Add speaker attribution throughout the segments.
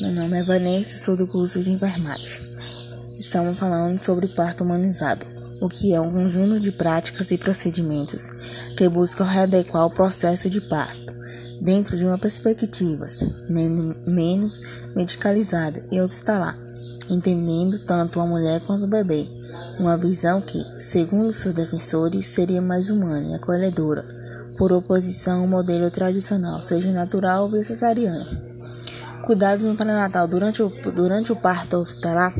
Speaker 1: meu nome é Vanessa, sou do curso de enfermagem. Estamos falando sobre parto humanizado, o que é um conjunto de práticas e procedimentos que buscam readequar o processo de parto dentro de uma perspectiva menos medicalizada e hospitalar, entendendo tanto a mulher quanto o bebê, uma visão que, segundo seus defensores, seria mais humana e acolhedora, por oposição ao modelo tradicional, seja natural ou cesariano. Cuidados no pré-natal durante o, durante o parto hospitalar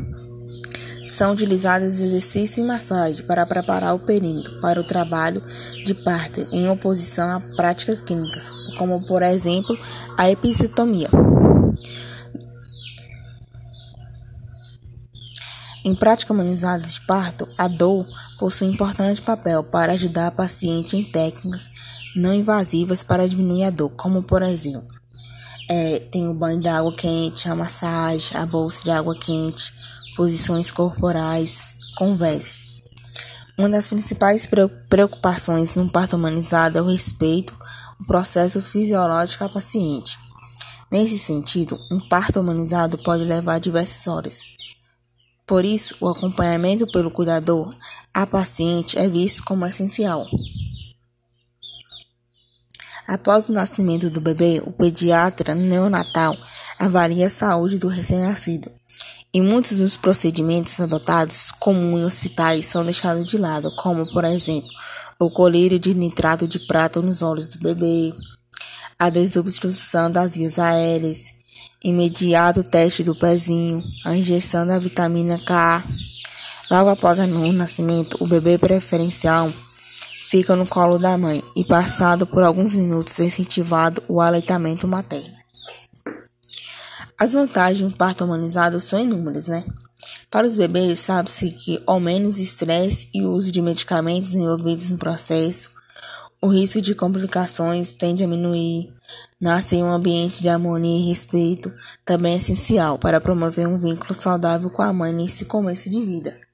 Speaker 1: são utilizados exercício e massagem para preparar o período para o trabalho de parto em oposição a práticas clínicas, como por exemplo a episiotomia. Em práticas humanizadas de parto, a dor possui importante papel para ajudar a paciente em técnicas não invasivas para diminuir a dor, como por exemplo é, tem o banho de água quente, a massagem, a bolsa de água quente, posições corporais, conversa. Uma das principais preocupações no parto humanizado é o respeito ao processo fisiológico à paciente. Nesse sentido, um parto humanizado pode levar diversas horas. Por isso, o acompanhamento pelo cuidador à paciente é visto como essencial. Após o nascimento do bebê, o pediatra neonatal avalia a saúde do recém-nascido. E muitos dos procedimentos adotados comuns em hospitais são deixados de lado, como, por exemplo, o colírio de nitrato de prata nos olhos do bebê, a desobstrução das vias aéreas, imediato teste do pezinho, a injeção da vitamina K. Logo após o nascimento, o bebê preferencial fica no colo da mãe e, passado por alguns minutos, é incentivado o aleitamento materno. As vantagens um parto humanizado são inúmeras, né? Para os bebês, sabe-se que ao menos estresse e uso de medicamentos envolvidos no processo, o risco de complicações tende a diminuir. Nascer em um ambiente de harmonia e respeito também é essencial para promover um vínculo saudável com a mãe nesse começo de vida.